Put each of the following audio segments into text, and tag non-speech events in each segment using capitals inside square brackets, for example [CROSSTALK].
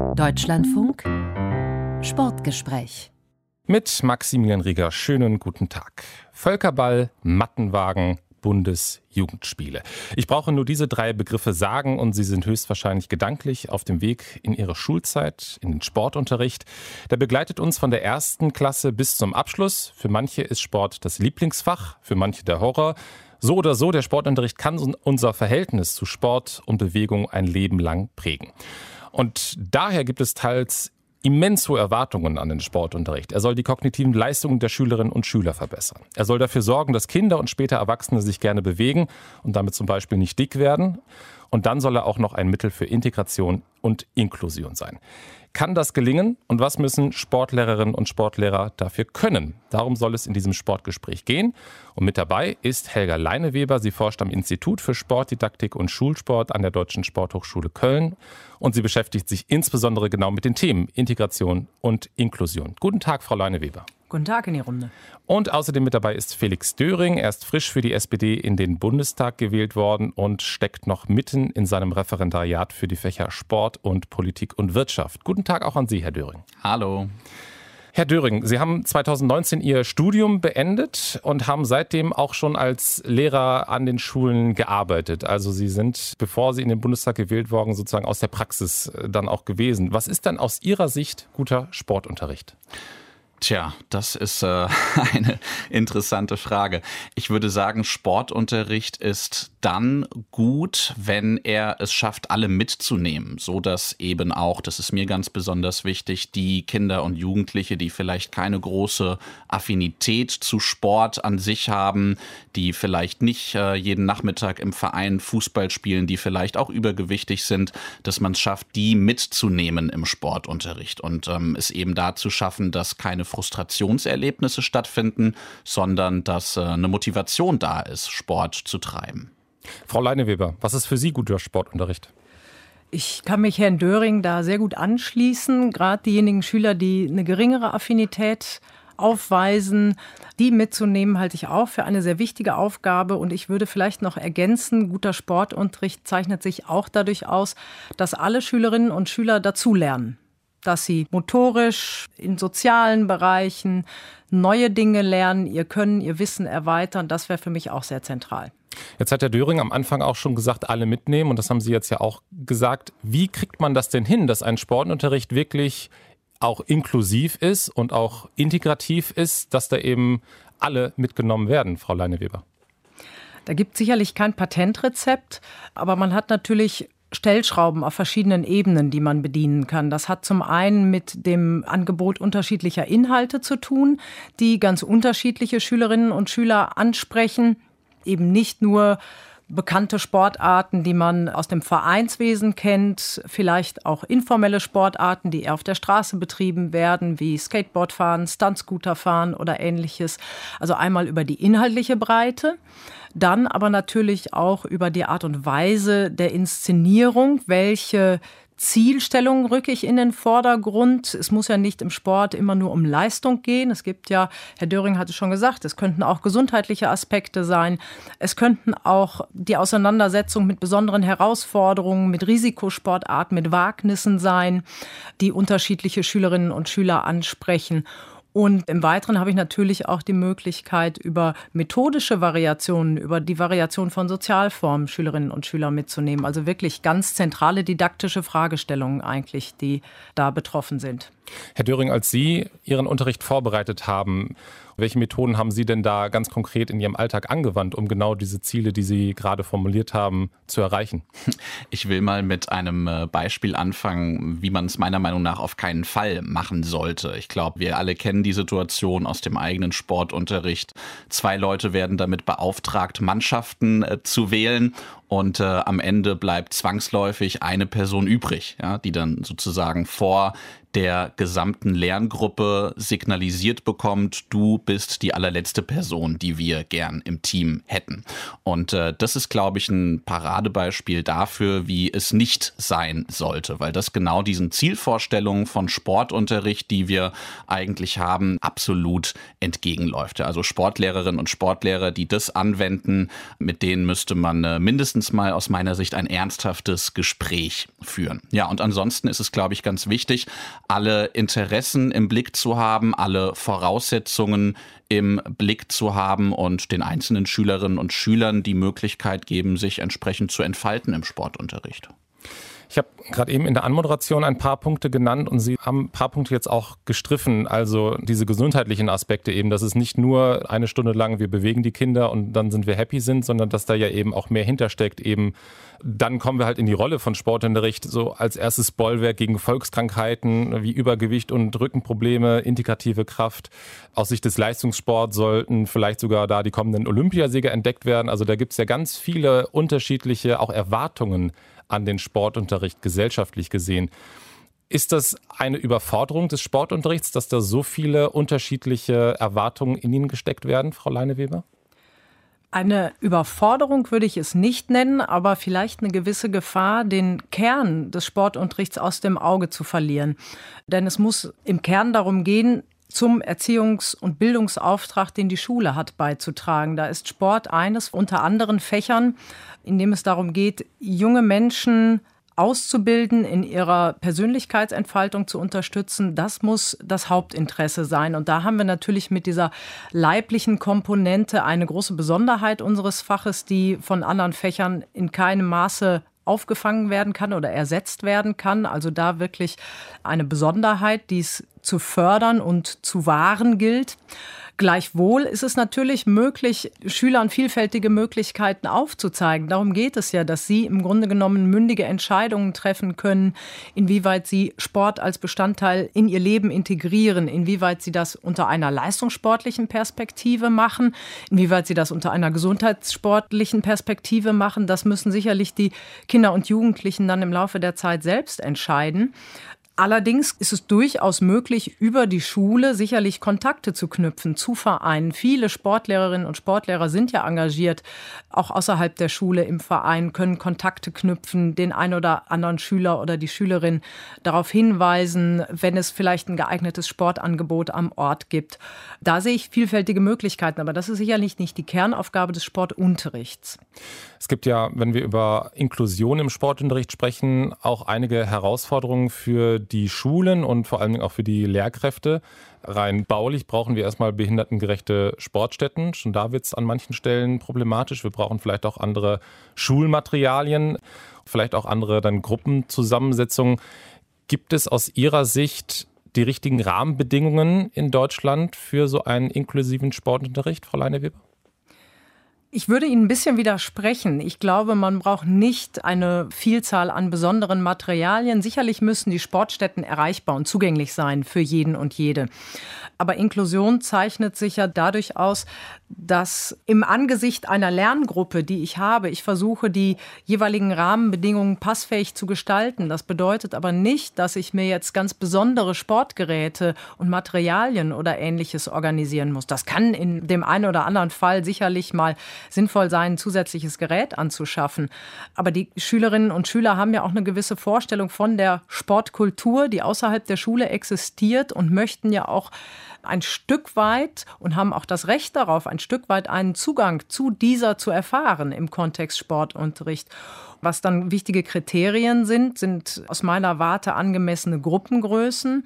Deutschlandfunk Sportgespräch mit Maximilian Rieger. Schönen guten Tag. Völkerball, Mattenwagen, Bundesjugendspiele. Ich brauche nur diese drei Begriffe sagen und Sie sind höchstwahrscheinlich gedanklich auf dem Weg in Ihre Schulzeit, in den Sportunterricht. Der begleitet uns von der ersten Klasse bis zum Abschluss. Für manche ist Sport das Lieblingsfach, für manche der Horror. So oder so, der Sportunterricht kann unser Verhältnis zu Sport und Bewegung ein Leben lang prägen. Und daher gibt es teils immens hohe Erwartungen an den Sportunterricht. Er soll die kognitiven Leistungen der Schülerinnen und Schüler verbessern. Er soll dafür sorgen, dass Kinder und später Erwachsene sich gerne bewegen und damit zum Beispiel nicht dick werden. Und dann soll er auch noch ein Mittel für Integration und Inklusion sein. Kann das gelingen und was müssen Sportlehrerinnen und Sportlehrer dafür können? Darum soll es in diesem Sportgespräch gehen. Und mit dabei ist Helga Leineweber. Sie forscht am Institut für Sportdidaktik und Schulsport an der Deutschen Sporthochschule Köln. Und sie beschäftigt sich insbesondere genau mit den Themen Integration und Inklusion. Guten Tag, Frau Leineweber. Guten Tag in die Runde. Und außerdem mit dabei ist Felix Döring. Er ist frisch für die SPD in den Bundestag gewählt worden und steckt noch mitten in seinem Referendariat für die Fächer Sport und Politik und Wirtschaft. Guten Tag auch an Sie, Herr Döring. Hallo. Herr Döring, Sie haben 2019 Ihr Studium beendet und haben seitdem auch schon als Lehrer an den Schulen gearbeitet. Also Sie sind, bevor Sie in den Bundestag gewählt wurden, sozusagen aus der Praxis äh, dann auch gewesen. Was ist dann aus Ihrer Sicht guter Sportunterricht? Tja, das ist äh, [LAUGHS] eine interessante Frage. Ich würde sagen, Sportunterricht ist dann gut, wenn er es schafft, alle mitzunehmen, so dass eben auch, das ist mir ganz besonders wichtig, die Kinder und Jugendliche, die vielleicht keine große Affinität zu Sport an sich haben, die vielleicht nicht äh, jeden Nachmittag im Verein Fußball spielen, die vielleicht auch übergewichtig sind, dass man es schafft, die mitzunehmen im Sportunterricht und ähm, es eben da zu schaffen, dass keine Frustrationserlebnisse stattfinden, sondern dass äh, eine Motivation da ist, Sport zu treiben. Frau Leineweber, was ist für Sie guter Sportunterricht? Ich kann mich Herrn Döring da sehr gut anschließen. Gerade diejenigen Schüler, die eine geringere Affinität aufweisen, die mitzunehmen, halte ich auch für eine sehr wichtige Aufgabe. Und ich würde vielleicht noch ergänzen, guter Sportunterricht zeichnet sich auch dadurch aus, dass alle Schülerinnen und Schüler dazulernen dass sie motorisch in sozialen Bereichen neue Dinge lernen, ihr Können, ihr Wissen erweitern. Das wäre für mich auch sehr zentral. Jetzt hat der Döring am Anfang auch schon gesagt, alle mitnehmen. Und das haben Sie jetzt ja auch gesagt. Wie kriegt man das denn hin, dass ein Sportunterricht wirklich auch inklusiv ist und auch integrativ ist, dass da eben alle mitgenommen werden, Frau Leineweber? Da gibt es sicherlich kein Patentrezept, aber man hat natürlich Stellschrauben auf verschiedenen Ebenen, die man bedienen kann. Das hat zum einen mit dem Angebot unterschiedlicher Inhalte zu tun, die ganz unterschiedliche Schülerinnen und Schüler ansprechen. Eben nicht nur bekannte Sportarten, die man aus dem Vereinswesen kennt, vielleicht auch informelle Sportarten, die eher auf der Straße betrieben werden, wie Skateboardfahren, Stuntscooterfahren oder ähnliches. Also einmal über die inhaltliche Breite dann aber natürlich auch über die Art und Weise der Inszenierung, welche Zielstellung rücke ich in den Vordergrund. Es muss ja nicht im Sport immer nur um Leistung gehen. Es gibt ja, Herr Döring hatte schon gesagt, es könnten auch gesundheitliche Aspekte sein. Es könnten auch die Auseinandersetzung mit besonderen Herausforderungen, mit Risikosportarten, mit Wagnissen sein, die unterschiedliche Schülerinnen und Schüler ansprechen. Und im Weiteren habe ich natürlich auch die Möglichkeit, über methodische Variationen, über die Variation von Sozialformen Schülerinnen und Schüler mitzunehmen. Also wirklich ganz zentrale didaktische Fragestellungen eigentlich, die da betroffen sind. Herr Döring, als Sie Ihren Unterricht vorbereitet haben, welche Methoden haben Sie denn da ganz konkret in Ihrem Alltag angewandt, um genau diese Ziele, die Sie gerade formuliert haben, zu erreichen? Ich will mal mit einem äh, Beispiel anfangen, wie man es meiner Meinung nach auf keinen Fall machen sollte. Ich glaube, wir alle kennen die Situation aus dem eigenen Sportunterricht. Zwei Leute werden damit beauftragt, Mannschaften äh, zu wählen und äh, am Ende bleibt zwangsläufig eine Person übrig, ja, die dann sozusagen vor der gesamten Lerngruppe signalisiert bekommt, du bist die allerletzte Person, die wir gern im Team hätten. Und äh, das ist, glaube ich, ein Paradebeispiel dafür, wie es nicht sein sollte, weil das genau diesen Zielvorstellungen von Sportunterricht, die wir eigentlich haben, absolut entgegenläuft. Also Sportlehrerinnen und Sportlehrer, die das anwenden, mit denen müsste man äh, mindestens mindestens mal aus meiner Sicht ein ernsthaftes Gespräch führen. Ja, und ansonsten ist es, glaube ich, ganz wichtig, alle Interessen im Blick zu haben, alle Voraussetzungen im Blick zu haben und den einzelnen Schülerinnen und Schülern die Möglichkeit geben, sich entsprechend zu entfalten im Sportunterricht. Ich habe gerade eben in der Anmoderation ein paar Punkte genannt und Sie haben ein paar Punkte jetzt auch gestriffen. Also diese gesundheitlichen Aspekte eben, dass es nicht nur eine Stunde lang wir bewegen die Kinder und dann sind wir happy sind, sondern dass da ja eben auch mehr hintersteckt. Eben dann kommen wir halt in die Rolle von Sportunterricht so als erstes Bollwerk gegen Volkskrankheiten wie Übergewicht und Rückenprobleme, integrative Kraft. Aus Sicht des Leistungssports sollten vielleicht sogar da die kommenden Olympiasieger entdeckt werden. Also da gibt es ja ganz viele unterschiedliche auch Erwartungen an den Sportunterricht gesellschaftlich gesehen. Ist das eine Überforderung des Sportunterrichts, dass da so viele unterschiedliche Erwartungen in ihn gesteckt werden, Frau Leineweber? Eine Überforderung würde ich es nicht nennen, aber vielleicht eine gewisse Gefahr, den Kern des Sportunterrichts aus dem Auge zu verlieren. Denn es muss im Kern darum gehen, zum Erziehungs- und Bildungsauftrag, den die Schule hat, beizutragen. Da ist Sport eines unter anderen Fächern, in dem es darum geht, junge Menschen auszubilden, in ihrer Persönlichkeitsentfaltung zu unterstützen, das muss das Hauptinteresse sein. Und da haben wir natürlich mit dieser leiblichen Komponente eine große Besonderheit unseres Faches, die von anderen Fächern in keinem Maße aufgefangen werden kann oder ersetzt werden kann. Also da wirklich eine Besonderheit, die es zu fördern und zu wahren gilt. Gleichwohl ist es natürlich möglich, Schülern vielfältige Möglichkeiten aufzuzeigen. Darum geht es ja, dass sie im Grunde genommen mündige Entscheidungen treffen können, inwieweit sie Sport als Bestandteil in ihr Leben integrieren, inwieweit sie das unter einer leistungssportlichen Perspektive machen, inwieweit sie das unter einer gesundheitssportlichen Perspektive machen. Das müssen sicherlich die Kinder und Jugendlichen dann im Laufe der Zeit selbst entscheiden. Allerdings ist es durchaus möglich, über die Schule sicherlich Kontakte zu knüpfen zu Vereinen. Viele Sportlehrerinnen und Sportlehrer sind ja engagiert, auch außerhalb der Schule im Verein, können Kontakte knüpfen, den ein oder anderen Schüler oder die Schülerin darauf hinweisen, wenn es vielleicht ein geeignetes Sportangebot am Ort gibt. Da sehe ich vielfältige Möglichkeiten, aber das ist sicherlich nicht die Kernaufgabe des Sportunterrichts. Es gibt ja, wenn wir über Inklusion im Sportunterricht sprechen, auch einige Herausforderungen für die Schulen und vor allem auch für die Lehrkräfte. Rein baulich brauchen wir erstmal behindertengerechte Sportstätten. Schon da wird es an manchen Stellen problematisch. Wir brauchen vielleicht auch andere Schulmaterialien, vielleicht auch andere dann Gruppenzusammensetzungen. Gibt es aus Ihrer Sicht die richtigen Rahmenbedingungen in Deutschland für so einen inklusiven Sportunterricht, Frau Leineweber? Ich würde Ihnen ein bisschen widersprechen. Ich glaube, man braucht nicht eine Vielzahl an besonderen Materialien. Sicherlich müssen die Sportstätten erreichbar und zugänglich sein für jeden und jede. Aber Inklusion zeichnet sich ja dadurch aus, dass im Angesicht einer Lerngruppe, die ich habe, ich versuche, die jeweiligen Rahmenbedingungen passfähig zu gestalten. Das bedeutet aber nicht, dass ich mir jetzt ganz besondere Sportgeräte und Materialien oder ähnliches organisieren muss. Das kann in dem einen oder anderen Fall sicherlich mal sinnvoll sein, ein zusätzliches Gerät anzuschaffen. Aber die Schülerinnen und Schüler haben ja auch eine gewisse Vorstellung von der Sportkultur, die außerhalb der Schule existiert und möchten ja auch ein Stück weit und haben auch das Recht darauf, ein Stück weit einen Zugang zu dieser zu erfahren im Kontext Sportunterricht. Was dann wichtige Kriterien sind, sind aus meiner Warte angemessene Gruppengrößen.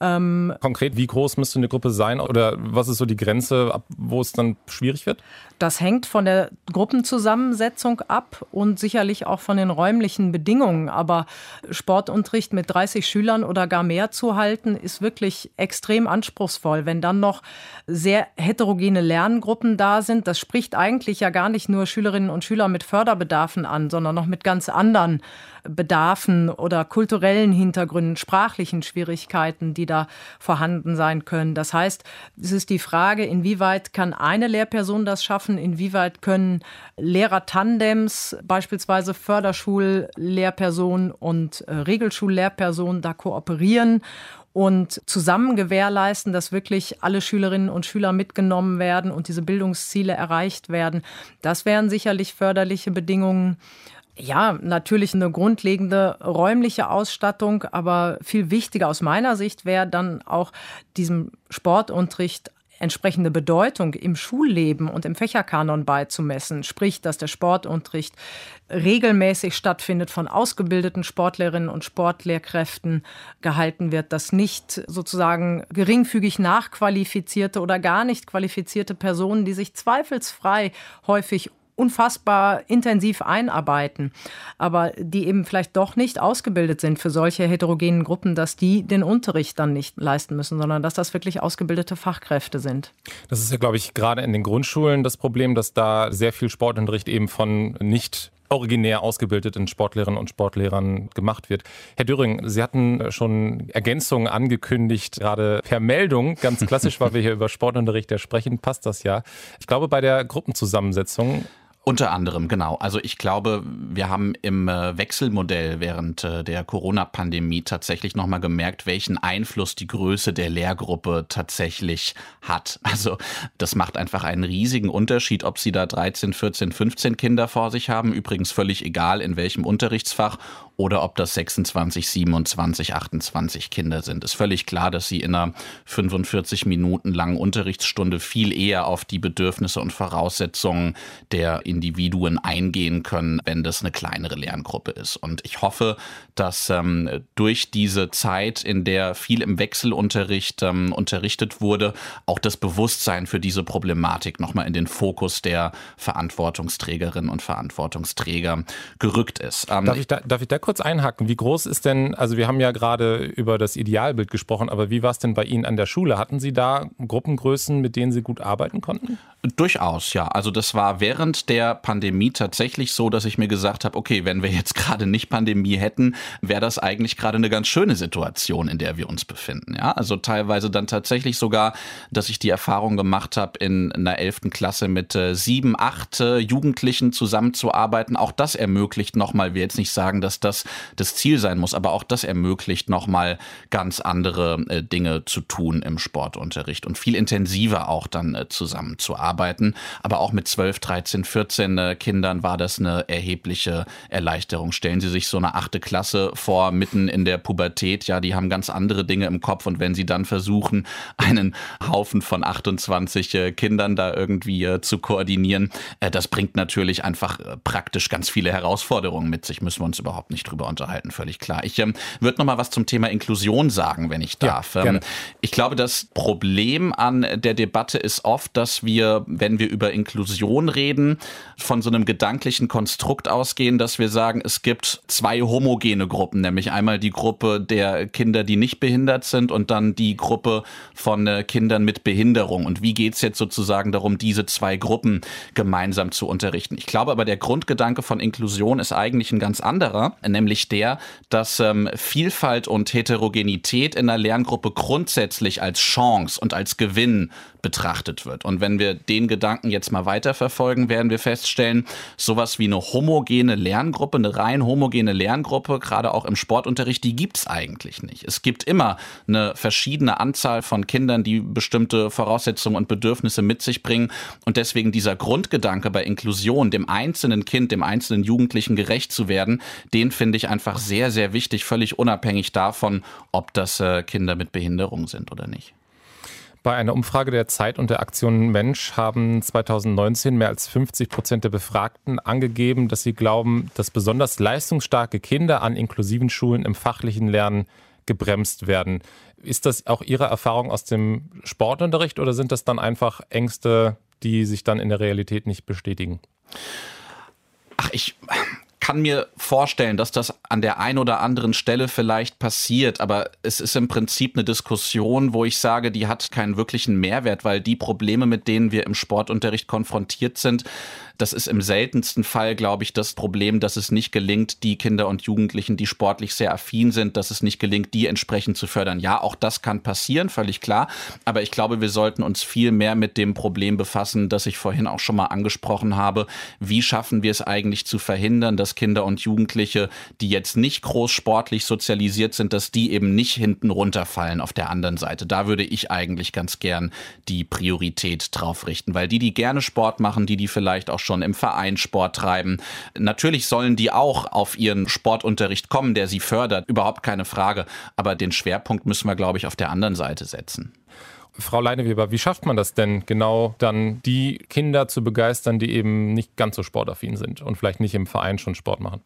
Ähm Konkret, wie groß müsste eine Gruppe sein oder was ist so die Grenze, ab wo es dann schwierig wird? Das hängt von der Gruppenzusammensetzung ab und sicherlich auch von den räumlichen Bedingungen. Aber Sportunterricht mit 30 Schülern oder gar mehr zu halten, ist wirklich extrem anspruchsvoll. Wenn dann noch sehr heterogene Lerngruppen da sind, das spricht eigentlich ja gar nicht nur Schülerinnen und Schüler mit Förderbedarfen an, sondern noch mit ganz anderen Bedarfen oder kulturellen Hintergründen, sprachlichen Schwierigkeiten, die da vorhanden sein können. Das heißt, es ist die Frage, inwieweit kann eine Lehrperson das schaffen, inwieweit können Lehrer-Tandems, beispielsweise Förderschullehrperson und äh, Regelschullehrperson, da kooperieren und zusammen gewährleisten, dass wirklich alle Schülerinnen und Schüler mitgenommen werden und diese Bildungsziele erreicht werden. Das wären sicherlich förderliche Bedingungen. Ja, natürlich eine grundlegende räumliche Ausstattung, aber viel wichtiger aus meiner Sicht wäre dann auch diesem Sportunterricht entsprechende Bedeutung im Schulleben und im Fächerkanon beizumessen, sprich, dass der Sportunterricht regelmäßig stattfindet, von ausgebildeten Sportlerinnen und Sportlehrkräften gehalten wird, dass nicht sozusagen geringfügig nachqualifizierte oder gar nicht qualifizierte Personen, die sich zweifelsfrei häufig unfassbar intensiv einarbeiten, aber die eben vielleicht doch nicht ausgebildet sind für solche heterogenen Gruppen, dass die den Unterricht dann nicht leisten müssen, sondern dass das wirklich ausgebildete Fachkräfte sind. Das ist ja, glaube ich, gerade in den Grundschulen das Problem, dass da sehr viel Sportunterricht eben von nicht originär ausgebildeten Sportlehrerinnen und Sportlehrern gemacht wird. Herr Döring, Sie hatten schon Ergänzungen angekündigt, gerade per Meldung, ganz klassisch, weil wir hier [LAUGHS] über Sportunterricht ja sprechen, passt das ja. Ich glaube, bei der Gruppenzusammensetzung unter anderem, genau. Also ich glaube, wir haben im äh, Wechselmodell während äh, der Corona-Pandemie tatsächlich nochmal gemerkt, welchen Einfluss die Größe der Lehrgruppe tatsächlich hat. [LAUGHS] Also das macht einfach einen riesigen Unterschied, ob Sie da 13, 14, 15 Kinder vor sich haben. Übrigens völlig egal, in welchem Unterrichtsfach oder ob das 26, 27, 28 Kinder sind. Ist völlig klar, dass Sie in einer 45 Minuten langen Unterrichtsstunde viel eher auf die Bedürfnisse und Voraussetzungen der Individuen eingehen können, wenn das eine kleinere Lerngruppe ist. Und ich hoffe, dass ähm, durch diese Zeit, in der viel im Wechselunterricht ähm, unterrichtet wurde, auch das Bewusstsein für diese Problematik nochmal in den Fokus der Verantwortungsträgerinnen und Verantwortungsträger gerückt ist. Ähm, darf, ich da, darf ich da kurz einhaken? Wie groß ist denn, also wir haben ja gerade über das Idealbild gesprochen, aber wie war es denn bei Ihnen an der Schule? Hatten Sie da Gruppengrößen, mit denen Sie gut arbeiten konnten? Durchaus, ja. Also das war während der Pandemie tatsächlich so, dass ich mir gesagt habe, okay, wenn wir jetzt gerade nicht Pandemie hätten, wäre das eigentlich gerade eine ganz schöne Situation, in der wir uns befinden. Ja, also teilweise dann tatsächlich sogar, dass ich die Erfahrung gemacht habe, in einer elften Klasse mit äh, sieben, acht äh, Jugendlichen zusammenzuarbeiten. Auch das ermöglicht nochmal, wir jetzt nicht sagen, dass das das Ziel sein muss, aber auch das ermöglicht nochmal ganz andere äh, Dinge zu tun im Sportunterricht und viel intensiver auch dann äh, zusammenzuarbeiten arbeiten. Aber auch mit 12, 13, 14 Kindern war das eine erhebliche Erleichterung. Stellen Sie sich so eine achte Klasse vor, mitten in der Pubertät. Ja, die haben ganz andere Dinge im Kopf. Und wenn Sie dann versuchen, einen Haufen von 28 äh, Kindern da irgendwie äh, zu koordinieren, äh, das bringt natürlich einfach praktisch ganz viele Herausforderungen mit sich. Müssen wir uns überhaupt nicht drüber unterhalten, völlig klar. Ich ähm, würde noch mal was zum Thema Inklusion sagen, wenn ich darf. Ja, ähm, ich glaube, das Problem an der Debatte ist oft, dass wir wenn wir über Inklusion reden, von so einem gedanklichen Konstrukt ausgehen, dass wir sagen, es gibt zwei homogene Gruppen, nämlich einmal die Gruppe der Kinder, die nicht behindert sind und dann die Gruppe von äh, Kindern mit Behinderung. Und wie geht es jetzt sozusagen darum, diese zwei Gruppen gemeinsam zu unterrichten? Ich glaube aber, der Grundgedanke von Inklusion ist eigentlich ein ganz anderer, nämlich der, dass ähm, Vielfalt und Heterogenität in einer Lerngruppe grundsätzlich als Chance und als Gewinn betrachtet wird. Und wenn wir den Gedanken jetzt mal weiterverfolgen, werden wir feststellen, sowas wie eine homogene Lerngruppe, eine rein homogene Lerngruppe, gerade auch im Sportunterricht, die gibt es eigentlich nicht. Es gibt immer eine verschiedene Anzahl von Kindern, die bestimmte Voraussetzungen und Bedürfnisse mit sich bringen. Und deswegen dieser Grundgedanke bei Inklusion, dem einzelnen Kind, dem einzelnen Jugendlichen gerecht zu werden, den finde ich einfach sehr, sehr wichtig, völlig unabhängig davon, ob das äh, Kinder mit Behinderung sind oder nicht. Bei einer Umfrage der Zeit und der Aktion Mensch haben 2019 mehr als 50 Prozent der Befragten angegeben, dass sie glauben, dass besonders leistungsstarke Kinder an inklusiven Schulen im fachlichen Lernen gebremst werden. Ist das auch Ihre Erfahrung aus dem Sportunterricht oder sind das dann einfach Ängste, die sich dann in der Realität nicht bestätigen? Ach, ich kann mir vorstellen, dass das an der einen oder anderen Stelle vielleicht passiert, aber es ist im Prinzip eine Diskussion, wo ich sage, die hat keinen wirklichen Mehrwert, weil die Probleme, mit denen wir im Sportunterricht konfrontiert sind, das ist im seltensten Fall, glaube ich, das Problem, dass es nicht gelingt, die Kinder und Jugendlichen, die sportlich sehr affin sind, dass es nicht gelingt, die entsprechend zu fördern. Ja, auch das kann passieren, völlig klar. Aber ich glaube, wir sollten uns viel mehr mit dem Problem befassen, das ich vorhin auch schon mal angesprochen habe. Wie schaffen wir es eigentlich zu verhindern, dass Kinder und Jugendliche, die jetzt nicht groß sportlich sozialisiert sind, dass die eben nicht hinten runterfallen auf der anderen Seite. Da würde ich eigentlich ganz gern die Priorität drauf richten, weil die, die gerne Sport machen, die, die vielleicht auch schon im Verein Sport treiben. Natürlich sollen die auch auf ihren Sportunterricht kommen, der sie fördert, überhaupt keine Frage. Aber den Schwerpunkt müssen wir, glaube ich, auf der anderen Seite setzen. Frau Leineweber, wie schafft man das denn genau dann, die Kinder zu begeistern, die eben nicht ganz so sportaffin sind und vielleicht nicht im Verein schon Sport machen?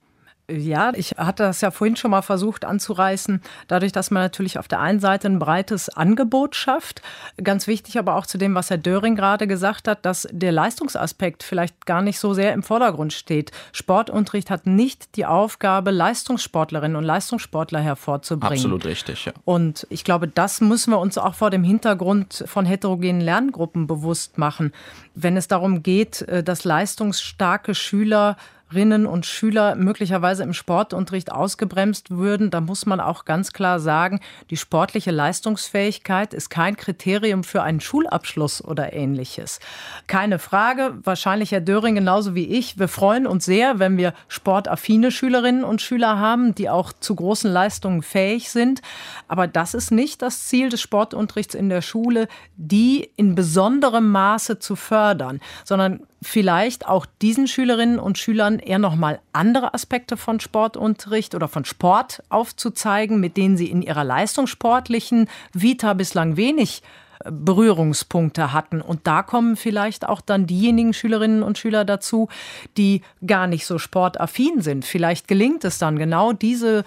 Ja, ich hatte das ja vorhin schon mal versucht anzureißen, dadurch, dass man natürlich auf der einen Seite ein breites Angebot schafft. Ganz wichtig aber auch zu dem, was Herr Döring gerade gesagt hat, dass der Leistungsaspekt vielleicht gar nicht so sehr im Vordergrund steht. Sportunterricht hat nicht die Aufgabe, Leistungssportlerinnen und Leistungssportler hervorzubringen. Absolut richtig, ja. Und ich glaube, das müssen wir uns auch vor dem Hintergrund von heterogenen Lerngruppen bewusst machen. Wenn es darum geht, äh, dass leistungsstarke Schüler Schülerinnen und Schüler möglicherweise im Sportunterricht ausgebremst würden, da muss man auch ganz klar sagen, die sportliche Leistungsfähigkeit ist kein Kriterium für einen Schulabschluss oder ähnliches. Keine Frage, wahrscheinlich Herr Döring genauso wie ich, wir freuen uns sehr, wenn wir sportaffine Schülerinnen und Schüler haben, die auch zu großen Leistungen fähig sind. Aber das ist nicht das Ziel des Sportunterrichts in der Schule, die in besonderem Maße zu fördern, sondern vielleicht auch diesen Schülerinnen und Schülern eher noch mal andere Aspekte von Sportunterricht oder von Sport aufzuzeigen, mit denen sie in ihrer leistungssportlichen Vita bislang wenig äh, Berührungspunkte hatten. Und da kommen vielleicht auch dann diejenigen Schülerinnen und Schüler dazu, die gar nicht so sportaffin sind. Vielleicht gelingt es dann genau diese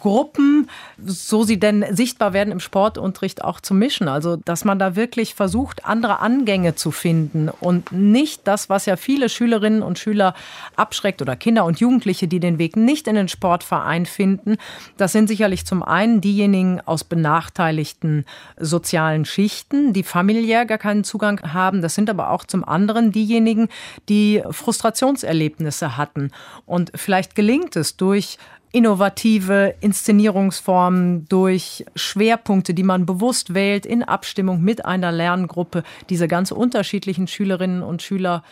Gruppen, so sie denn sichtbar werden im Sportunterricht auch zu mischen. Also, dass man da wirklich versucht, andere Angänge zu finden und nicht das, was ja viele Schülerinnen und Schüler abschreckt oder Kinder und Jugendliche, die den Weg nicht in den Sportverein finden. Das sind sicherlich zum einen diejenigen aus benachteiligten sozialen Schichten, die familiär gar keinen Zugang haben. Das sind aber auch zum anderen diejenigen, die Frustrationserlebnisse hatten. Und vielleicht gelingt es durch innovative Inszenierungsformen, durch Schwerpunkte, die man bewusst wählt, in Abstimmung mit einer Lerngruppe, diese ganz unterschiedlichen Schülerinnen und Schüler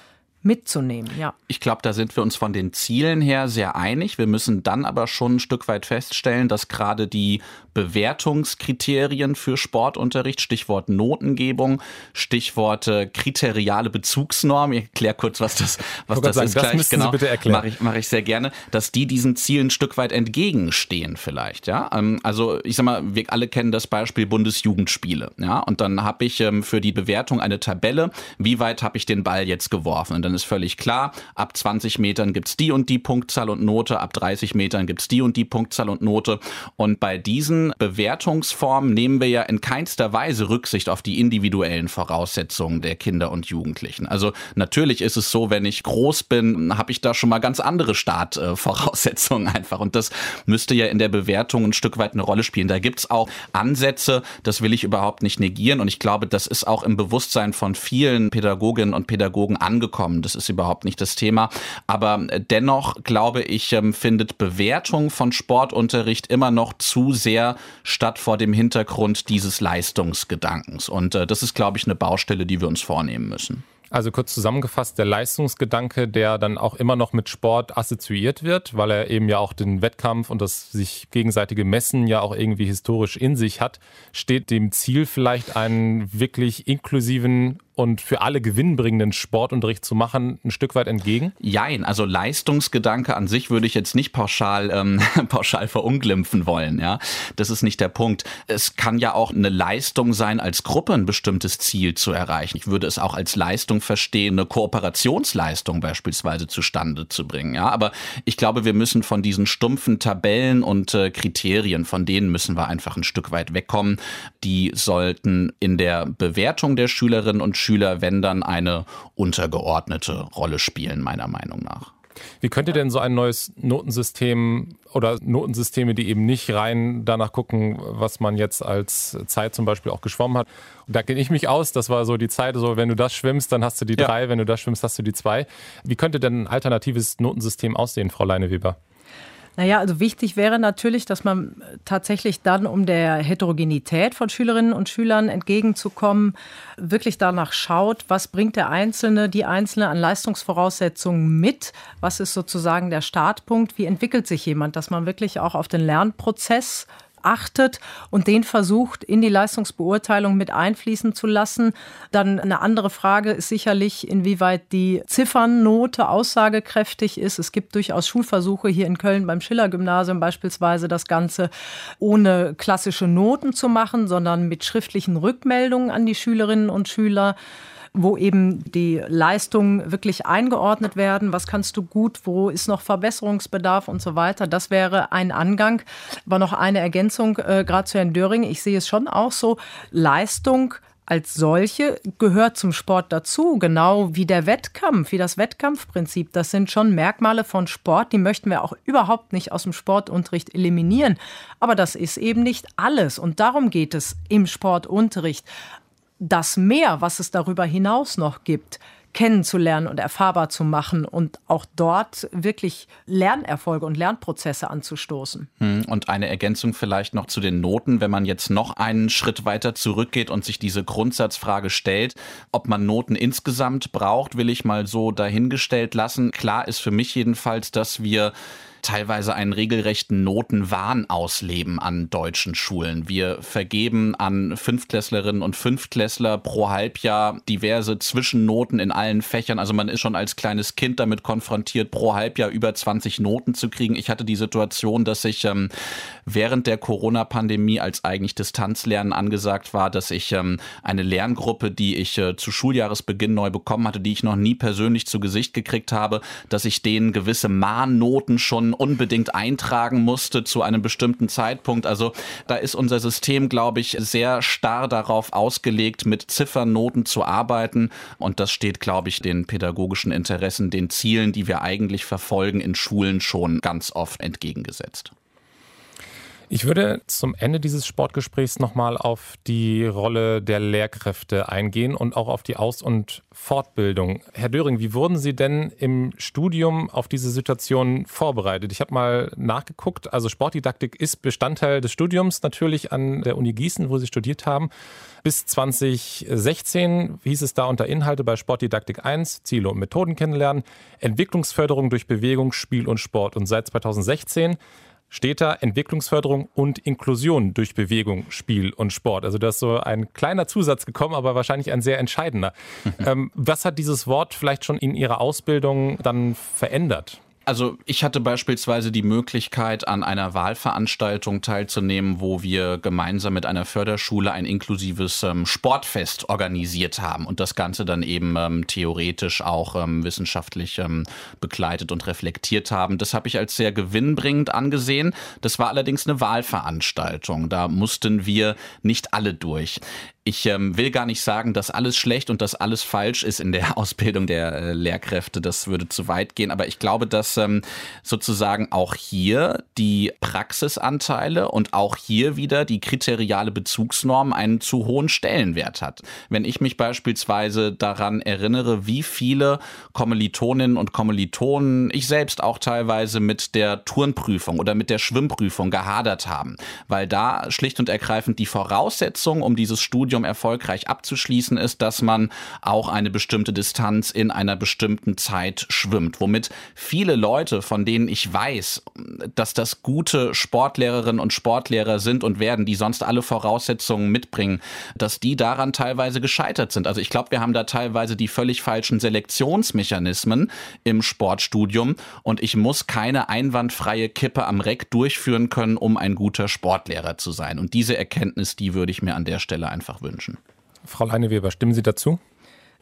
mitzunehmen. Ja. Ich glaube, da sind wir uns von den Zielen her sehr einig. Wir müssen dann aber schon ein Stück weit feststellen, dass gerade die Bewertungskriterien für Sportunterricht, Stichwort Notengebung, Stichwort kriteriale Bezugsnorm, ich erkläre kurz, was das, was das sagen, ist. Das gleich. müssen genau, Sie bitte erklären. Mache ich, mach ich sehr gerne, dass die diesen Zielen ein Stück weit entgegenstehen vielleicht. Ja, ähm, also ich sag mal, wir alle kennen das Beispiel Bundesjugendspiele. Ja, und dann habe ich ähm, für die Bewertung eine Tabelle, wie weit habe ich den Ball jetzt geworfen. Und dann ist völlig klar, ab 20 Metern gibt's die und die Punktzahl und Note, ab 30 Metern gibt's die und die Punktzahl und Note. Und bei diesen Bewertungsformen nehmen wir ja in keinster Weise Rücksicht auf die individuellen Voraussetzungen der Kinder und Jugendlichen. Also natürlich ist es so, wenn ich groß bin, habe ich da schon mal ganz andere Startvoraussetzungen [LAUGHS] einfach. Und das müsste ja in der Bewertung ein Stück weit eine Rolle spielen. Da gibt's auch Ansätze, das will ich überhaupt nicht negieren. Und ich glaube, das ist auch im Bewusstsein von vielen Pädagoginnen und Pädagogen angekommen das ist überhaupt nicht das Thema. Aber äh, dennoch glaube ich, ähm, findet Bewertung von Sportunterricht immer noch zu sehr statt vor dem Hintergrund dieses Leistungsgedankens. Und äh, das ist, glaube ich, eine Baustelle, die wir uns vornehmen müssen. Also kurz zusammengefasst, der Leistungsgedanke, der dann auch immer noch mit Sport assoziiert wird, weil er eben ja auch den Wettkampf und das sich gegenseitige Messen ja auch irgendwie historisch in sich hat, steht dem Ziel vielleicht einen wirklich inklusiven und für alle gewinnbringenden Sportunterricht zu machen, ein Stück weit entgegen? Jein, also Leistungsgedanke an sich würde ich jetzt nicht pauschal, ähm, [LAUGHS] pauschal verunglimpfen wollen. Ja, Das ist nicht der Punkt. Es kann ja auch eine Leistung sein, als Gruppe ein bestimmtes Ziel zu erreichen. Ich würde es auch als Leistung verstehen, eine Kooperationsleistung beispielsweise zustande zu bringen. Ja, Aber ich glaube, wir müssen von diesen stumpfen Tabellen und äh, Kriterien, von denen müssen wir einfach ein Stück weit wegkommen. Die sollten in der Bewertung der Schülerinnen und Schüler, wenn dann eine untergeordnete Rolle spielen, meiner Meinung nach. Wie könnte denn so ein neues Notensystem oder Notensysteme, die eben nicht rein danach gucken, was man jetzt als Zeit zum Beispiel auch geschwommen hat? da kenne ich mich aus, das war so die Zeit, so wenn du das schwimmst, dann hast du die drei, ja. wenn du das schwimmst, hast du die zwei. Wie könnte denn ein alternatives Notensystem aussehen, Frau Leineweber? Naja, also wichtig wäre natürlich, dass man tatsächlich dann, um der Heterogenität von Schülerinnen und Schülern entgegenzukommen, wirklich danach schaut, was bringt der Einzelne, die Einzelne an Leistungsvoraussetzungen mit, was ist sozusagen der Startpunkt, wie entwickelt sich jemand, dass man wirklich auch auf den Lernprozess achtet und den versucht, in die Leistungsbeurteilung mit einfließen zu lassen. Dann eine andere Frage ist sicherlich, inwieweit die Ziffernnote aussagekräftig ist. Es gibt durchaus Schulversuche hier in Köln beim Schiller-Gymnasium beispielsweise, das Ganze ohne klassische Noten zu machen, sondern mit schriftlichen Rückmeldungen an die Schülerinnen und Schüler wo eben die Leistungen wirklich eingeordnet werden. Was kannst du gut, wo ist noch Verbesserungsbedarf und so weiter. Das wäre ein Angang. Aber noch eine Ergänzung, äh, gerade zu Herrn Döring. Ich sehe es schon auch so, Leistung als solche gehört zum Sport dazu, genau wie der Wettkampf, wie das Wettkampfprinzip. Das sind schon Merkmale von Sport, die möchten wir auch überhaupt nicht aus dem Sportunterricht eliminieren. Aber das ist eben nicht alles. Und darum geht es im Sportunterricht das Mehr, was es darüber hinaus noch gibt, kennenzulernen und erfahrbar zu machen und auch dort wirklich Lernerfolge und Lernprozesse anzustoßen. Hm, und eine Ergänzung vielleicht noch zu den Noten, wenn man jetzt noch einen Schritt weiter zurückgeht und sich diese Grundsatzfrage stellt, ob man Noten insgesamt braucht, will ich mal so dahingestellt lassen. Klar ist für mich jedenfalls, dass wir teilweise einen regelrechten Notenwahn ausleben an deutschen Schulen. Wir vergeben an Fünftklässlerinnen und Fünftklässler pro Halbjahr diverse Zwischennoten in allen Fächern. Also man ist schon als kleines Kind damit konfrontiert, pro Halbjahr über 20 Noten zu kriegen. Ich hatte die Situation, dass ich ähm, während der Corona-Pandemie, als eigentlich Distanzlernen angesagt war, dass ich ähm, eine Lerngruppe, die ich äh, zu Schuljahresbeginn neu bekommen hatte, die ich noch nie persönlich zu Gesicht gekriegt habe, dass ich denen gewisse Mahnnoten schon unbedingt eintragen musste zu einem bestimmten Zeitpunkt. Also da ist unser System, glaube ich, sehr starr darauf ausgelegt, mit Ziffernoten zu arbeiten. Und das steht, glaube ich, den pädagogischen Interessen, den Zielen, die wir eigentlich verfolgen in Schulen schon ganz oft entgegengesetzt. Ich würde zum Ende dieses Sportgesprächs nochmal auf die Rolle der Lehrkräfte eingehen und auch auf die Aus- und Fortbildung. Herr Döring, wie wurden Sie denn im Studium auf diese Situation vorbereitet? Ich habe mal nachgeguckt. Also Sportdidaktik ist Bestandteil des Studiums natürlich an der Uni Gießen, wo Sie studiert haben. Bis 2016 hieß es da unter Inhalte bei Sportdidaktik 1, Ziele und Methoden kennenlernen, Entwicklungsförderung durch Bewegung, Spiel und Sport. Und seit 2016 steht da Entwicklungsförderung und Inklusion durch Bewegung, Spiel und Sport. Also da ist so ein kleiner Zusatz gekommen, aber wahrscheinlich ein sehr entscheidender. [LAUGHS] ähm, was hat dieses Wort vielleicht schon in Ihrer Ausbildung dann verändert? Also ich hatte beispielsweise die Möglichkeit, an einer Wahlveranstaltung teilzunehmen, wo wir gemeinsam mit einer Förderschule ein inklusives ähm, Sportfest organisiert haben und das Ganze dann eben ähm, theoretisch auch ähm, wissenschaftlich ähm, begleitet und reflektiert haben. Das habe ich als sehr gewinnbringend angesehen. Das war allerdings eine Wahlveranstaltung. Da mussten wir nicht alle durch. Ich ähm, will gar nicht sagen, dass alles schlecht und dass alles falsch ist in der [LAUGHS] Ausbildung der äh, Lehrkräfte. Das würde zu weit gehen. Aber ich glaube, dass ähm, sozusagen auch hier die Praxisanteile und auch hier wieder die kriteriale Bezugsnorm einen zu hohen Stellenwert hat. Wenn ich mich beispielsweise daran erinnere, wie viele Kommilitoninnen und Kommilitonen, ich selbst auch teilweise mit der Turnprüfung oder mit der Schwimmprüfung gehadert haben, weil da schlicht und ergreifend die Voraussetzung, um dieses Studium Studium erfolgreich abzuschließen, ist, dass man auch eine bestimmte Distanz in einer bestimmten Zeit schwimmt. Womit viele Leute, von denen ich weiß, dass das gute Sportlehrerinnen und Sportlehrer sind und werden, die sonst alle Voraussetzungen mitbringen, dass die daran teilweise gescheitert sind. Also ich glaube, wir haben da teilweise die völlig falschen Selektionsmechanismen im Sportstudium und ich muss keine einwandfreie Kippe am Reck durchführen können, um ein guter Sportlehrer zu sein. Und diese Erkenntnis, die würde ich mir an der Stelle einfach wünschen. Frau Leineweber, stimmen Sie dazu?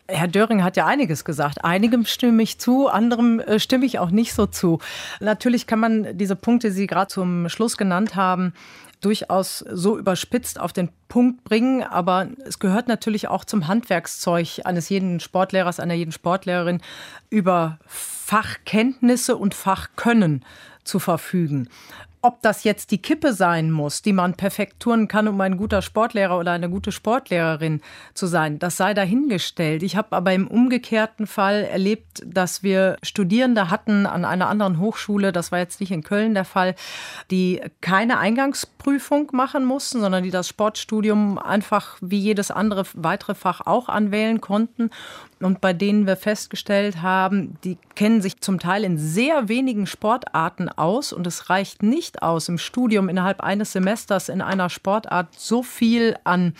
Herr Döring hat ja einiges gesagt. Einigem stimme ich zu, anderem äh, stimme ich auch nicht so zu. Natürlich kann man diese Punkte, die Sie gerade zum Schluss genannt haben, durchaus so überspitzt auf den Punkt bringen, aber es gehört natürlich auch zum Handwerkszeug eines jeden Sportlehrers, einer jeden Sportlehrerin, über Fachkenntnisse und Fachkönnen zu verfügen. Ob das jetzt die Kippe sein muss, die man perfekt turnen kann, um ein guter Sportlehrer oder eine gute Sportlehrerin zu sein, das sei dahingestellt. Ich habe aber im umgekehrten Fall erlebt, dass wir Studierende hatten an einer anderen Hochschule, das war jetzt nicht in Köln der Fall, die keine Eingangsprüfung machen mussten, sondern die das Sportstudium einfach wie jedes andere weitere Fach auch anwählen konnten und bei denen wir festgestellt haben, die kennen sich zum Teil in sehr wenigen Sportarten aus und es reicht nicht Sicht aus, im Studium innerhalb eines Semesters in einer Sportart so viel an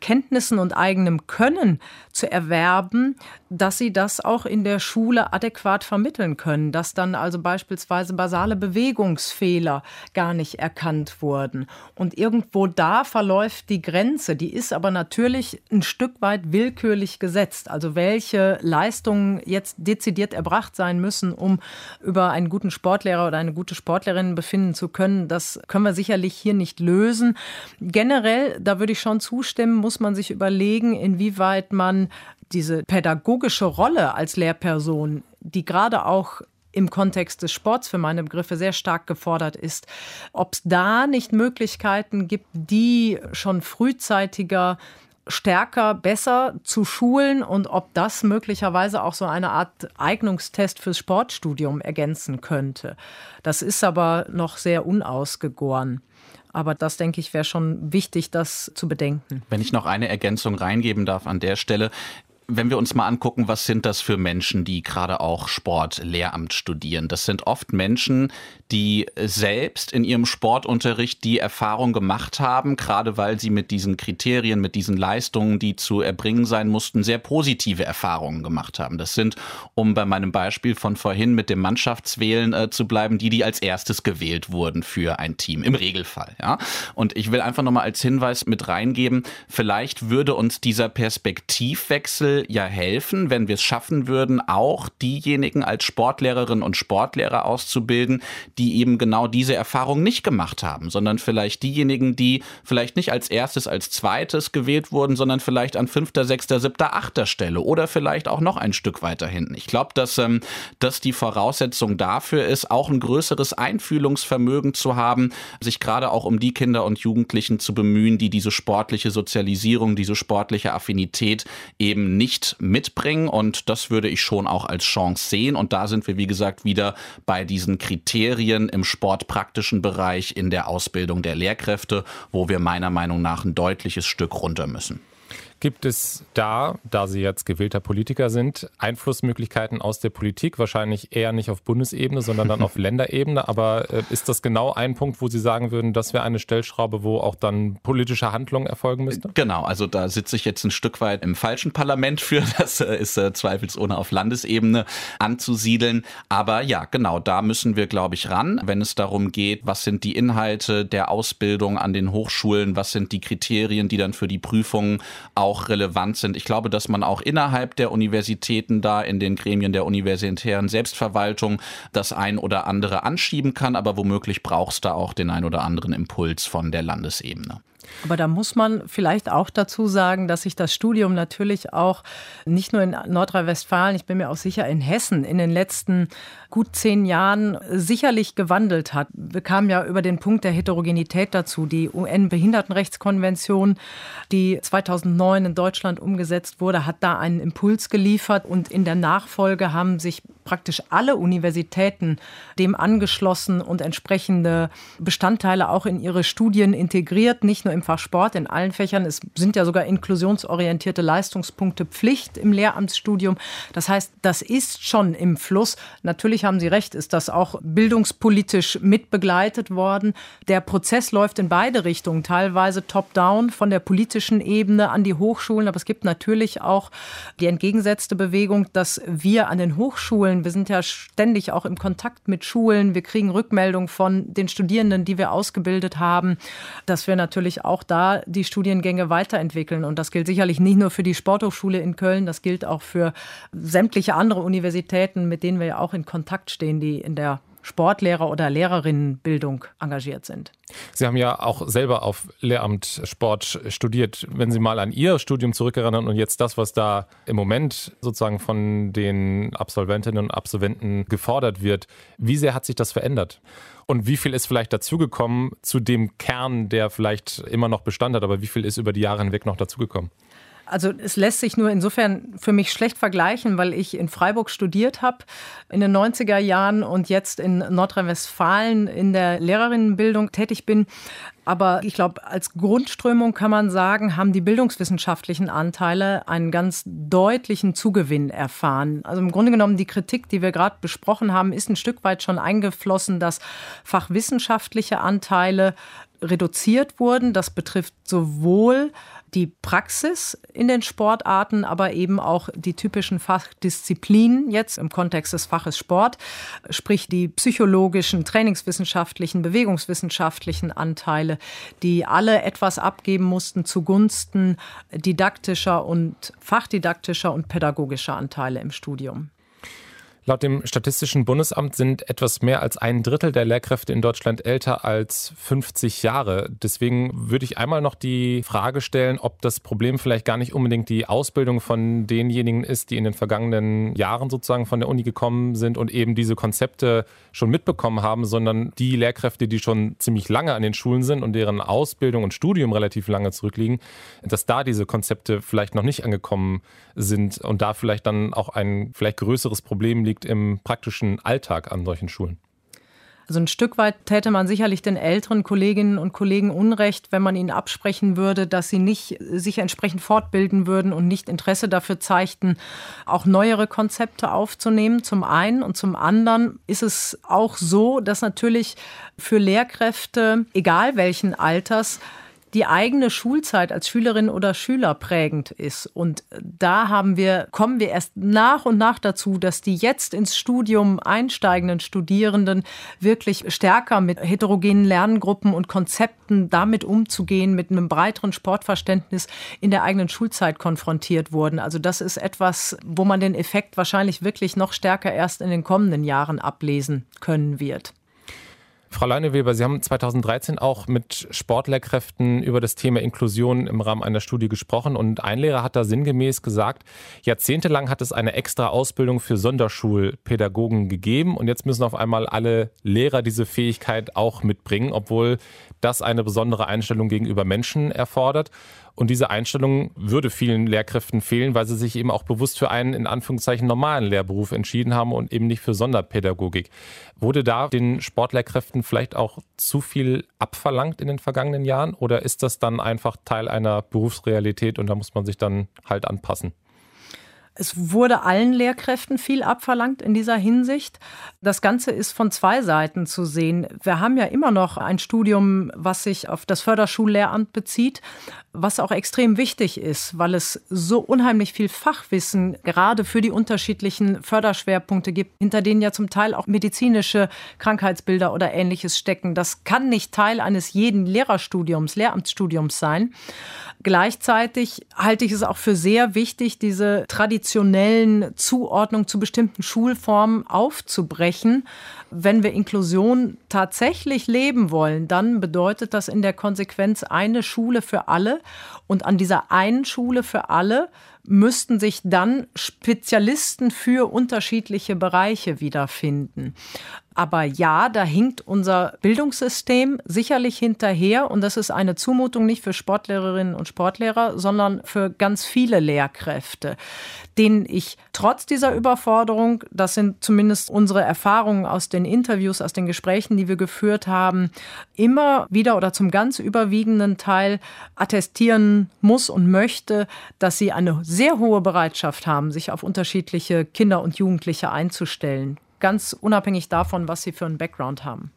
Kenntnissen und eigenem Können zu erwerben, dass sie das auch in der Schule adäquat vermitteln können, dass dann also beispielsweise basale Bewegungsfehler gar nicht erkannt wurden. Und irgendwo da verläuft die Grenze, die ist aber natürlich ein Stück weit willkürlich gesetzt. Also welche Leistungen jetzt dezidiert erbracht sein müssen, um über einen guten Sportlehrer oder eine gute Sportlerin befinden zu können, das können wir sicherlich hier nicht lösen. Generell, da würde ich schon zustimmen, muss man sich überlegen, inwieweit man diese pädagogische Rolle als Lehrperson, die gerade auch im Kontext des Sports für meine Begriffe sehr stark gefordert ist, ob es da nicht Möglichkeiten gibt, die schon frühzeitiger stärker, besser zu schulen und ob das möglicherweise auch so eine Art Eignungstest fürs Sportstudium ergänzen könnte. Das ist aber noch sehr unausgegoren. Aber das, denke ich, wäre schon wichtig, das zu bedenken. Wenn ich noch eine Ergänzung reingeben darf an der Stelle wenn wir uns mal angucken, was sind das für Menschen, die gerade auch Sport, Lehramt studieren? Das sind oft Menschen, die selbst in ihrem Sportunterricht die Erfahrung gemacht haben, gerade weil sie mit diesen Kriterien, mit diesen Leistungen, die zu erbringen sein mussten, sehr positive Erfahrungen gemacht haben. Das sind, um bei meinem Beispiel von vorhin mit dem Mannschaftswählen äh, zu bleiben, die, die als erstes gewählt wurden für ein Team, im Regelfall. Ja? Und ich will einfach nochmal als Hinweis mit reingeben, vielleicht würde uns dieser Perspektivwechsel ja helfen, wenn wir es schaffen würden, auch diejenigen als Sportlehrerinnen und Sportlehrer auszubilden, die eben genau diese Erfahrung nicht gemacht haben, sondern vielleicht diejenigen, die vielleicht nicht als erstes, als zweites gewählt wurden, sondern vielleicht an fünfter, sechster, siebter, achter Stelle oder vielleicht auch noch ein Stück weiter hinten. Ich glaube, dass ähm, das die Voraussetzung dafür ist, auch ein größeres Einfühlungsvermögen zu haben, sich gerade auch um die Kinder und Jugendlichen zu bemühen, die diese sportliche Sozialisierung, diese sportliche Affinität eben nicht nicht mitbringen. Und das würde ich schon auch als Chance sehen. Und da sind wir, wie gesagt, wieder bei diesen Kriterien im sportpraktischen Bereich in der Ausbildung der Lehrkräfte, wo wir meiner Meinung nach ein deutliches Stück runter müssen. Gibt es da, da Sie jetzt gewählter Politiker sind, Einflussmöglichkeiten aus der Politik? Wahrscheinlich eher nicht auf Bundesebene, sondern dann auf [LAUGHS] Länderebene. Aber äh, ist das genau ein Punkt, wo Sie sagen würden, das wäre eine Stellschraube, wo auch dann politische Handlung erfolgen müsste? Genau, also da sitze ich jetzt ein Stück weit im falschen Parlament für. [LAUGHS] Das äh, ist äh, zweifelsohne auf Landesebene anzusiedeln. Aber ja, genau, da müssen wir, glaube ich, ran, wenn es darum geht, was sind die Inhalte der Ausbildung an den Hochschulen, was sind die Kriterien, die dann für die Prüfungen auch auch relevant sind. Ich glaube, dass man auch innerhalb der Universitäten da in den Gremien der universitären Selbstverwaltung das ein oder andere anschieben kann, aber womöglich braucht es da auch den ein oder anderen Impuls von der Landesebene. Aber da muss man vielleicht auch dazu sagen, dass sich das Studium natürlich auch nicht nur in Nordrhein-Westfalen, ich bin mir auch sicher in Hessen in den letzten gut zehn Jahren sicherlich gewandelt hat. Wir kamen ja über den Punkt der Heterogenität dazu. Die UN-Behindertenrechtskonvention, die 2009 in Deutschland umgesetzt wurde, hat da einen Impuls geliefert und in der Nachfolge haben sich praktisch alle Universitäten dem angeschlossen und entsprechende Bestandteile auch in ihre Studien integriert, nicht nur im Fach Sport, in allen Fächern. Es sind ja sogar inklusionsorientierte Leistungspunkte Pflicht im Lehramtsstudium. Das heißt, das ist schon im Fluss. Natürlich haben Sie recht, ist das auch bildungspolitisch mitbegleitet worden. Der Prozess läuft in beide Richtungen, teilweise top-down von der politischen Ebene an die Hochschulen, aber es gibt natürlich auch die entgegengesetzte Bewegung, dass wir an den Hochschulen, wir sind ja ständig auch im Kontakt mit Schulen, wir kriegen Rückmeldungen von den Studierenden, die wir ausgebildet haben, dass wir natürlich auch da die Studiengänge weiterentwickeln. Und das gilt sicherlich nicht nur für die Sporthochschule in Köln, das gilt auch für sämtliche andere Universitäten, mit denen wir ja auch in Kontakt stehen, die in der Sportlehrer- oder Lehrerinnenbildung engagiert sind. Sie haben ja auch selber auf Lehramt Sport studiert. Wenn Sie mal an Ihr Studium zurückerinnern und jetzt das, was da im Moment sozusagen von den Absolventinnen und Absolventen gefordert wird, wie sehr hat sich das verändert? Und wie viel ist vielleicht dazugekommen zu dem Kern, der vielleicht immer noch Bestand hat, aber wie viel ist über die Jahre hinweg noch dazugekommen? Also es lässt sich nur insofern für mich schlecht vergleichen, weil ich in Freiburg studiert habe in den 90er Jahren und jetzt in Nordrhein-Westfalen in der Lehrerinnenbildung tätig bin. Aber ich glaube, als Grundströmung kann man sagen, haben die bildungswissenschaftlichen Anteile einen ganz deutlichen Zugewinn erfahren. Also im Grunde genommen die Kritik, die wir gerade besprochen haben, ist ein Stück weit schon eingeflossen, dass fachwissenschaftliche Anteile reduziert wurden. Das betrifft sowohl die Praxis in den Sportarten, aber eben auch die typischen Fachdisziplinen jetzt im Kontext des Faches Sport, sprich die psychologischen, trainingswissenschaftlichen, bewegungswissenschaftlichen Anteile, die alle etwas abgeben mussten zugunsten didaktischer und fachdidaktischer und pädagogischer Anteile im Studium. Laut dem Statistischen Bundesamt sind etwas mehr als ein Drittel der Lehrkräfte in Deutschland älter als 50 Jahre. Deswegen würde ich einmal noch die Frage stellen, ob das Problem vielleicht gar nicht unbedingt die Ausbildung von denjenigen ist, die in den vergangenen Jahren sozusagen von der Uni gekommen sind und eben diese Konzepte schon mitbekommen haben, sondern die Lehrkräfte, die schon ziemlich lange an den Schulen sind und deren Ausbildung und Studium relativ lange zurückliegen, dass da diese Konzepte vielleicht noch nicht angekommen sind und da vielleicht dann auch ein vielleicht größeres Problem liegt liegt im praktischen Alltag an solchen Schulen? Also ein Stück weit täte man sicherlich den älteren Kolleginnen und Kollegen Unrecht, wenn man ihnen absprechen würde, dass sie nicht sich entsprechend fortbilden würden und nicht Interesse dafür zeigten, auch neuere Konzepte aufzunehmen. Zum einen und zum anderen ist es auch so, dass natürlich für Lehrkräfte, egal welchen Alters, die eigene Schulzeit als Schülerin oder Schüler prägend ist. Und da haben wir, kommen wir erst nach und nach dazu, dass die jetzt ins Studium einsteigenden Studierenden wirklich stärker mit heterogenen Lerngruppen und Konzepten damit umzugehen, mit einem breiteren Sportverständnis in der eigenen Schulzeit konfrontiert wurden. Also das ist etwas, wo man den Effekt wahrscheinlich wirklich noch stärker erst in den kommenden Jahren ablesen können wird. Frau Leineweber, Sie haben 2013 auch mit Sportlehrkräften über das Thema Inklusion im Rahmen einer Studie gesprochen und ein Lehrer hat da sinngemäß gesagt, jahrzehntelang hat es eine extra Ausbildung für Sonderschulpädagogen gegeben und jetzt müssen auf einmal alle Lehrer diese Fähigkeit auch mitbringen, obwohl das eine besondere Einstellung gegenüber Menschen erfordert. Und diese Einstellung würde vielen Lehrkräften fehlen, weil sie sich eben auch bewusst für einen in Anführungszeichen normalen Lehrberuf entschieden haben und eben nicht für Sonderpädagogik. Wurde da den Sportlehrkräften vielleicht auch zu viel abverlangt in den vergangenen Jahren oder ist das dann einfach Teil einer Berufsrealität und da muss man sich dann halt anpassen? Es wurde allen Lehrkräften viel abverlangt in dieser Hinsicht. Das Ganze ist von zwei Seiten zu sehen. Wir haben ja immer noch ein Studium, was sich auf das Förderschullehramt bezieht, was auch extrem wichtig ist, weil es so unheimlich viel Fachwissen gerade für die unterschiedlichen Förderschwerpunkte gibt, hinter denen ja zum Teil auch medizinische Krankheitsbilder oder ähnliches stecken. Das kann nicht Teil eines jeden Lehrerstudiums, Lehramtsstudiums sein. Gleichzeitig halte ich es auch für sehr wichtig, diese traditionellen Zuordnungen zu bestimmten Schulformen aufzubrechen. Wenn wir Inklusion tatsächlich leben wollen, dann bedeutet das in der Konsequenz eine Schule für alle. Und an dieser einen Schule für alle müssten sich dann Spezialisten für unterschiedliche Bereiche wiederfinden. Aber ja, da hinkt unser Bildungssystem sicherlich hinterher. Und das ist eine Zumutung nicht für Sportlehrerinnen und Sportlehrer, sondern für ganz viele Lehrkräfte, denen ich trotz dieser Überforderung, das sind zumindest unsere Erfahrungen aus den Interviews, aus den Gesprächen, die wir geführt haben, immer wieder oder zum ganz überwiegenden Teil attestieren muss und möchte, dass sie eine sehr hohe Bereitschaft haben, sich auf unterschiedliche Kinder und Jugendliche einzustellen ganz unabhängig davon, was sie für einen Background haben.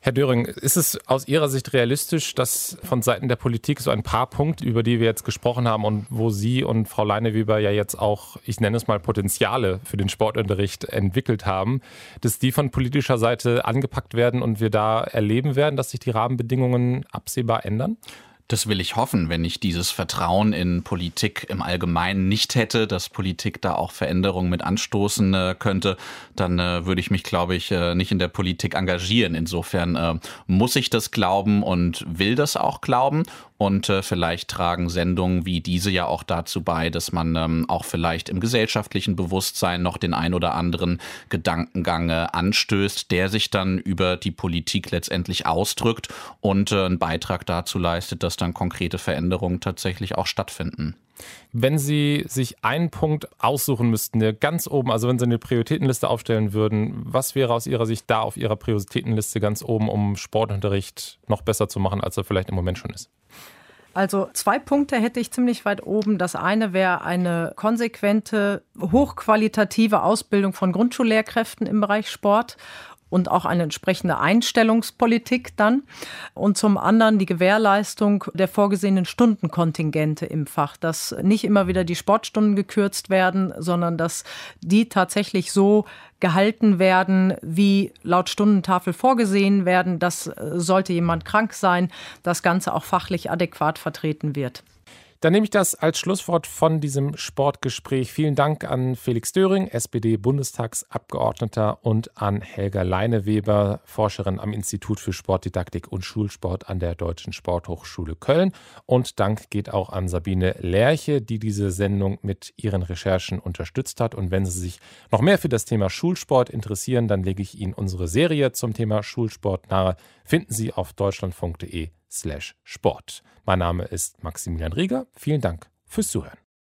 Herr Döring, ist es aus Ihrer Sicht realistisch, dass von Seiten der Politik so ein paar Punkte, über die wir jetzt gesprochen haben und wo Sie und Frau Leineweber ja jetzt auch, ich nenne es mal, Potenziale für den Sportunterricht entwickelt haben, dass die von politischer Seite angepackt werden und wir da erleben werden, dass sich die Rahmenbedingungen absehbar ändern? Das will ich hoffen, wenn ich dieses Vertrauen in Politik im Allgemeinen nicht hätte, dass Politik da auch Veränderungen mit anstoßen äh, könnte, dann äh, würde ich mich, glaube ich, äh, nicht in der Politik engagieren. Insofern äh, muss ich das glauben und will das auch glauben. Und äh, vielleicht tragen Sendungen wie diese ja auch dazu bei, dass man ähm, auch vielleicht im gesellschaftlichen Bewusstsein noch den ein oder anderen Gedankengang äh, anstößt, der sich dann über die Politik letztendlich ausdrückt und äh, einen Beitrag dazu leistet, dass dann konkrete Veränderungen tatsächlich auch stattfinden. Wenn Sie sich einen Punkt aussuchen müssten, der ganz oben, also wenn Sie eine Prioritätenliste aufstellen würden, was wäre aus Ihrer Sicht da auf Ihrer Prioritätenliste ganz oben, um Sportunterricht noch besser zu machen, als er vielleicht im Moment schon ist? Also zwei Punkte hätte ich ziemlich weit oben. Das eine wäre eine konsequente, hochqualitative Ausbildung von Grundschullehrkräften im Bereich Sport und auch eine entsprechende Einstellungspolitik dann. Und zum anderen die Gewährleistung der vorgesehenen Stundenkontingente im Fach, dass nicht immer wieder die Sportstunden gekürzt werden, sondern dass die tatsächlich so gehalten werden, wie laut Stundentafel vorgesehen werden. dass sollte jemand krank sein, das Ganze auch fachlich adäquat vertreten wird. Dann nehme ich das als Schlusswort von diesem Sportgespräch. Vielen Dank an Felix Döring, SPD-Bundestagsabgeordneter, und an Helga Leineweber, Forscherin am Institut für Sportdidaktik und Schulsport an der Deutschen Sporthochschule Köln. Und Dank geht auch an Sabine Lerche, die diese Sendung mit ihren Recherchen unterstützt hat. Und wenn Sie sich noch mehr für das Thema Schulsport interessieren, dann lege ich Ihnen unsere Serie zum Thema Schulsport nahe. Finden Sie auf deutschlandfunk.de Sport. Mein Name ist Maximilian Rieger. Vielen Dank fürs Zuhören.